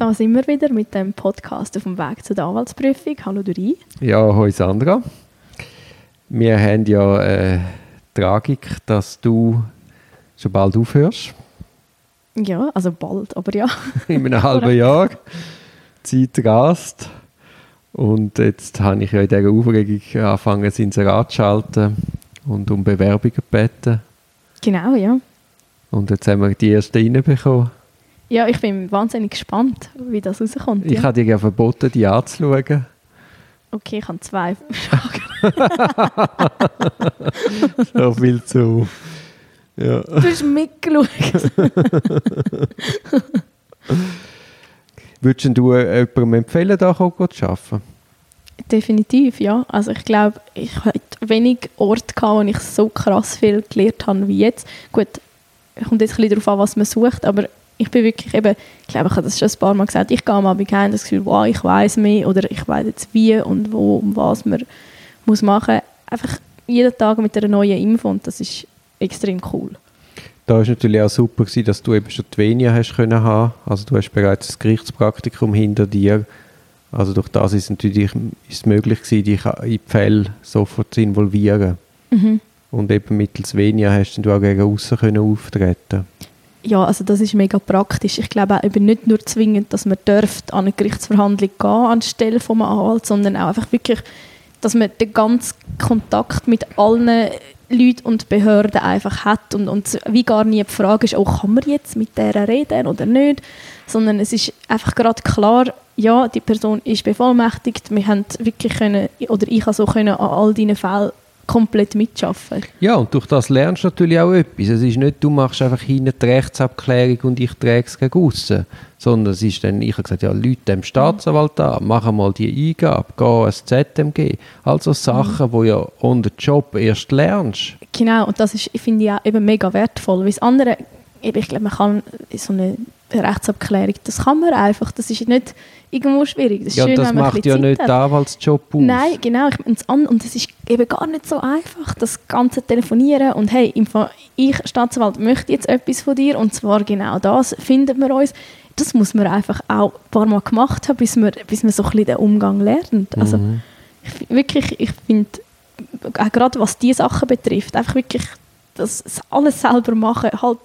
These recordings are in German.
Da sind wir wieder mit dem Podcast auf dem Weg zur Anwaltsprüfung. Hallo Dori. Ja, hallo Sandra. Wir haben ja äh, Tragik, dass du schon bald aufhörst. Ja, also bald, aber ja. In einem halben Jahr. Zeit rast. Und jetzt habe ich ja in dieser Aufregung angefangen, das Inserat zu schalten und um Bewerbungen gebeten. Genau, ja. Und jetzt haben wir die erste reinbekommen. Ja, ich bin wahnsinnig gespannt, wie das rauskommt. Ich ja. habe dir ja verboten, die anzuschauen. Okay, ich habe zwei Fragen. so viel zu. Ja. Du hast mitgeschaut. Würdest du jemandem empfehlen, da zu arbeiten? Definitiv, ja. Also ich glaube, ich hatte wenig Orte, gehabt, wo ich so krass viel gelernt habe wie jetzt. Gut, kommt jetzt ein bisschen darauf an, was man sucht, aber ich bin wirklich eben, ich glaube, ich habe das schon ein paar Mal gesagt, ich gehe am Abend heim das Gefühl, wow, ich weiß mehr oder ich weiß jetzt wie und wo und was man muss machen. Einfach jeden Tag mit einer neuen Info und das ist extrem cool. Da war natürlich auch super, gewesen, dass du eben schon die Venia hast können haben. Also du hast bereits das Gerichtspraktikum hinter dir. Also durch das ist es natürlich ist es möglich gewesen, dich in die Fälle sofort zu involvieren. Mhm. Und eben mittels Venia hast du auch gegen außen können auftreten. Ja, also das ist mega praktisch. Ich glaube auch eben nicht nur zwingend, dass man dürft an eine Gerichtsverhandlung gehen anstelle vom Anwalt, sondern auch einfach wirklich, dass man den ganzen Kontakt mit allen Leuten und Behörden einfach hat und, und wie gar nie die Frage ist, oh, kann man jetzt mit der reden oder nicht, sondern es ist einfach gerade klar, ja, die Person ist bevollmächtigt, wir haben wirklich können, oder ich habe so können an all deinen Fällen komplett mitschaffen. Ja, und durch das lernst du natürlich auch etwas. Es ist nicht, du machst einfach hinten die Rechtsabklärung und ich trage es gegen aussen. Sondern es ist dann, ich habe gesagt, ja, Leute dem Staatsanwalt an, mach mal die Eingabe, geh ans ZMG. Also Sachen, mhm. wo ja on the job erst lernst. Genau, und das ist, finde ich auch eben mega wertvoll. Weil das andere, ich glaube, man kann so eine Rechtsabklärung, das kann man einfach. Das ist nicht irgendwo schwierig. Das ja, schön, das macht ja Zeit nicht den Anwaltsjob aus. Nein, genau. Ich meine, und es ist eben gar nicht so einfach, das ganze Telefonieren und hey, ich, Staatsanwalt, möchte jetzt etwas von dir und zwar genau das, findet man uns. Das muss man einfach auch ein paar Mal gemacht haben, bis man, bis man so ein bisschen den Umgang lernt. Also mhm. ich, wirklich, ich finde, auch gerade was diese Sachen betrifft, einfach wirklich das alles selber machen, halt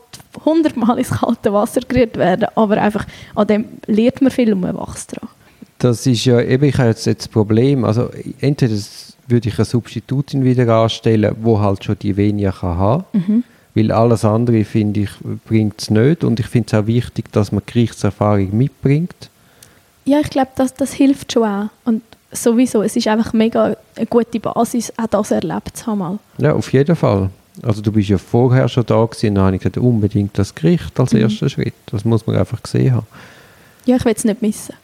hundertmal ins kalte Wasser gerührt werden, aber einfach an dem lernt man viel und man wächst daran. Das ist ja eben, ich habe jetzt, das Problem, also entweder würde ich eine Substitutin wieder anstellen, wo halt schon die weniger kann haben mhm. weil alles andere, finde ich, bringt es nicht und ich finde es auch wichtig, dass man Gerichtserfahrung mitbringt. Ja, ich glaube, das, das hilft schon auch und sowieso, es ist einfach mega eine gute Basis, auch das erlebt zu haben. Ja, auf jeden Fall. Also du bist ja vorher schon da gewesen, und dann habe ich gesagt, unbedingt das Gericht als mhm. erster Schritt. Das muss man einfach gesehen haben. Ja, ich will es nicht missen.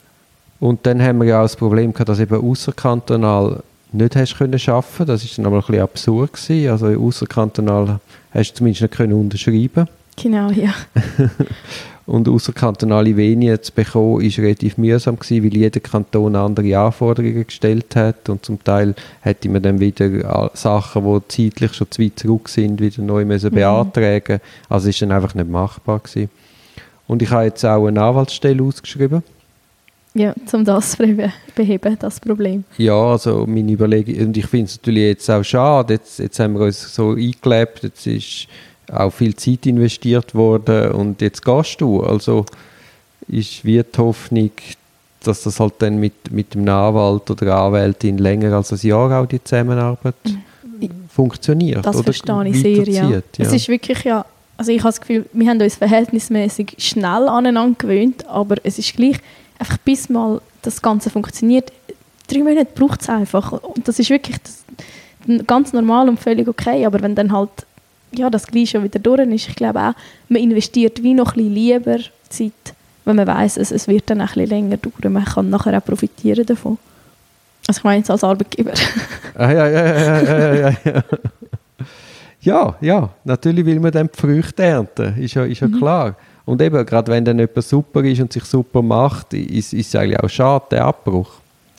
Und dann haben wir ja auch das Problem gehabt, dass eben außerkantonal nicht hast können schaffen. Das ist dann aber ein bisschen absurd gewesen. Also außerkantonal hast du zumindest nicht können unterschreiben. Genau, ja. Und außerkantonale Venien zu bekommen, war relativ mühsam gewesen, weil jeder Kanton andere Anforderungen gestellt hat und zum Teil hätte man dann wieder Sachen, die zeitlich schon zu weit zurück sind, wieder neu müssen mhm. beantragen. Also ist dann einfach nicht machbar gewesen. Und ich habe jetzt auch eine Anwaltsstelle ausgeschrieben. Ja, um das zu beheben, das Problem. Ja, also meine Überlegung, und ich finde es natürlich jetzt auch schade, jetzt, jetzt haben wir uns so eingelebt, jetzt ist auch viel Zeit investiert worden und jetzt gehst du. Also ist wie die Hoffnung, dass das halt dann mit, mit dem Anwalt oder Anwältin länger als ein Jahr auch die Zusammenarbeit mhm. funktioniert. Das verstehe ich sehr, ja. ja. Es ist wirklich ja, also ich habe das Gefühl, wir haben uns verhältnismäßig schnell aneinander gewöhnt, aber es ist gleich, einfach bis mal das Ganze funktioniert, drei Monate braucht es einfach. Und das ist wirklich das, ganz normal und völlig okay, aber wenn dann halt ja, das gleich schon wieder durch ist. Ich glaube auch, man investiert wie noch ein bisschen lieber Zeit, wenn man weiß, es, es wird dann ein bisschen länger dauern. Man kann nachher auch profitieren davon. Also ich meine jetzt als Arbeitgeber. Ah, ja, ja, ja, ja, ja, ja. Ja, ja, natürlich will man dann die Früchte ernten, ist ja, ist ja mhm. klar. Und eben, gerade wenn dann jemand super ist und sich super macht, ist, ist es eigentlich auch schade, der Abbruch.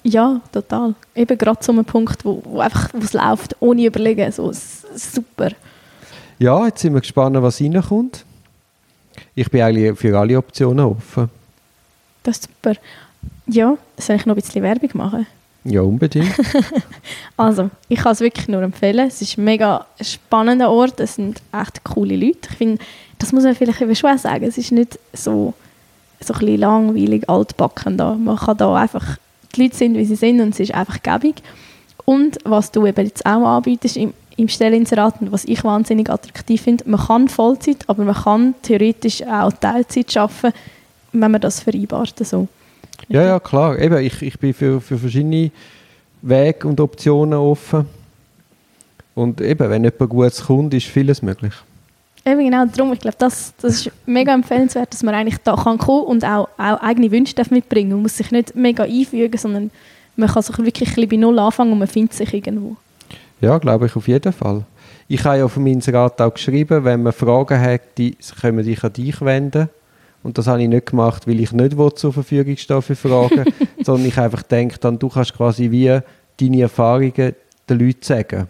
Ja, total. Eben gerade zu einem Punkt, wo, wo einfach wo es läuft, ohne überlegen, so super. Ja, jetzt sind wir gespannt, was reinkommt. Ich bin eigentlich für alle Optionen offen. Das ist super. Ja, soll ich noch ein bisschen Werbung machen? Ja, unbedingt. Also, ich kann es wirklich nur empfehlen. Es ist ein mega spannender Ort. Es sind echt coole Leute. Ich finde, das muss man vielleicht eben schon sagen. Es ist nicht so, so ein bisschen langweilig, altbacken da. Man kann da einfach, die Leute sind, wie sie sind und es ist einfach gäbig. Und was du eben jetzt auch anbietest im, Stellinserat und was ich wahnsinnig attraktiv finde, man kann Vollzeit, aber man kann theoretisch auch Teilzeit arbeiten, wenn man das vereinbart. So. Ja, ja, klar. Eben, ich, ich bin für, für verschiedene Wege und Optionen offen. Und eben, wenn jemand Gutes kommt, ist vieles möglich. Eben genau, darum, ich glaube, das, das ist mega empfehlenswert, dass man eigentlich da kann kommen und auch, auch eigene Wünsche darf mitbringen Man muss sich nicht mega einfügen, sondern man kann sich wirklich ein bisschen bei Null anfangen und man findet sich irgendwo. Ja, glaube ich, auf jeden Fall. Ich habe ja auf meinem Inserat auch geschrieben, wenn man Fragen hat, die können sich an dich wenden. Und das habe ich nicht gemacht, weil ich nicht zur Verfügung stehe für Fragen, sondern ich einfach denke, dann, du kannst quasi wie deine Erfahrungen den Leuten sagen.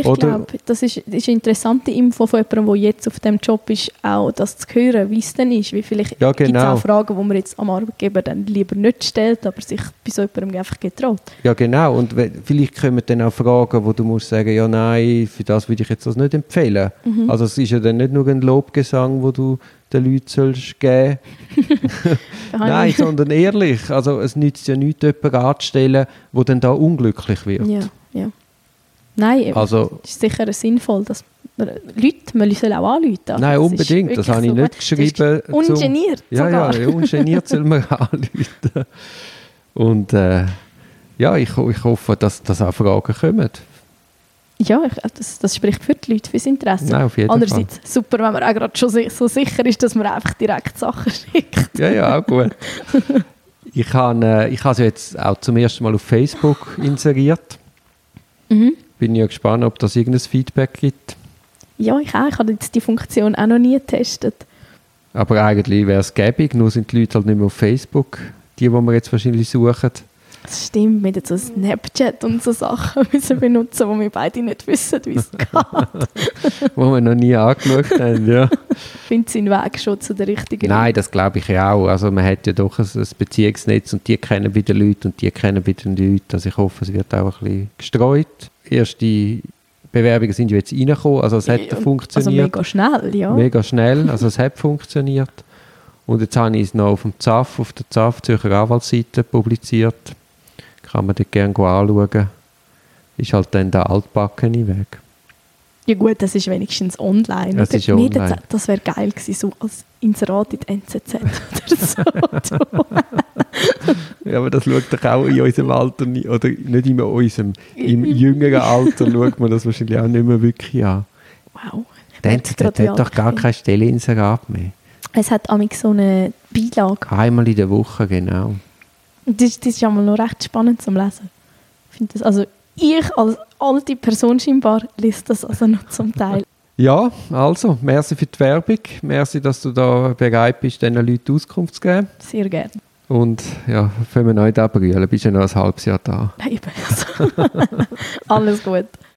Ich glaube, das ist, ist eine interessante Info von jemandem, der jetzt auf dem Job ist, auch das zu hören, wie es denn ist. Wie vielleicht ja, genau. gibt es auch Fragen, die man jetzt am Arbeitgeber dann lieber nicht stellt, aber sich bei so jemandem einfach getraut. Ja, genau. Und vielleicht kommen dann auch Fragen, wo du musst sagen, ja, nein, für das würde ich jetzt das nicht empfehlen. Mhm. Also es ist ja dann nicht nur ein Lobgesang, wo du den Leuten sollst geben Nein, sondern ehrlich. Also es nützt ja nichts, jemanden anzustellen, der dann da unglücklich wird. Ja, ja. Nein, also, es ist sicher sinnvoll, dass man, Leute, man soll auch anrufen. Nein, unbedingt, das, das habe ich nicht geschrieben. Ungeniert zum, ja, ja, ja, ungeniert soll man anrufen. Und äh, ja, ich, ich hoffe, dass, dass auch Fragen kommen. Ja, ich, das, das spricht für die Leute, fürs Interesse. Nein, auf jeden Andererseits Fall. super, wenn man auch gerade schon so sicher ist, dass man einfach direkt Sachen schickt. Ja, ja, auch gut. ich habe äh, ich es jetzt auch zum ersten Mal auf Facebook inseriert. Mhm bin ja gespannt, ob das irgendein Feedback gibt. Ja, ich auch. Ich habe jetzt die Funktion auch noch nie getestet. Aber eigentlich wäre es gäbig, nur sind die Leute halt nicht mehr auf Facebook, die, die wir jetzt wahrscheinlich suchen. Das stimmt, mit so Snapchat und so Sachen müssen benutzen, wo wir beide nicht wissen, wie es geht. wo wir noch nie angeschaut haben, ja. Findet seinen Weg schon zu der richtigen Nein, das glaube ich auch. Also man hat ja doch ein, ein, Beziehungsnetz und die kennen bei den Leuten und die kennen bei den Leuten. Also ich hoffe, es wird auch ein bisschen gestreut erste Bewerbungen sind ja jetzt reingekommen, also es hat ja, funktioniert. Also mega schnell, ja. Mega schnell, also es hat funktioniert. Und jetzt habe ich es noch auf dem ZAF, auf der ZAF Zürcher Anwaltsseite publiziert. Kann man dort gerne anschauen. Ist halt dann der altbackene Weg. Ja gut, das ist wenigstens online. Das, ist online. das wäre geil gewesen, so als Inserat in die NZZ oder so. ja, aber das schaut doch auch in unserem Alter, oder nicht in unserem, im jüngeren Alter schaut man das wahrscheinlich auch nicht mehr wirklich an. Wow. Die NZZ hat doch gar keine Stelle Inserat mehr. Es hat amig so eine Beilage. Einmal in der Woche, genau. Das, das ist ja mal noch recht spannend zum Lesen. Ich finde das, also ich als alte Person scheinbar liest das also noch zum Teil. Ja, also, merci für die Werbung. Merci, dass du da bereit bist, diesen Leuten Auskunft zu geben. Sehr gerne. Und ja, wenn wir neu da brüllen, bist du ja noch ein halbes Jahr da. Eben. Also. Alles gut.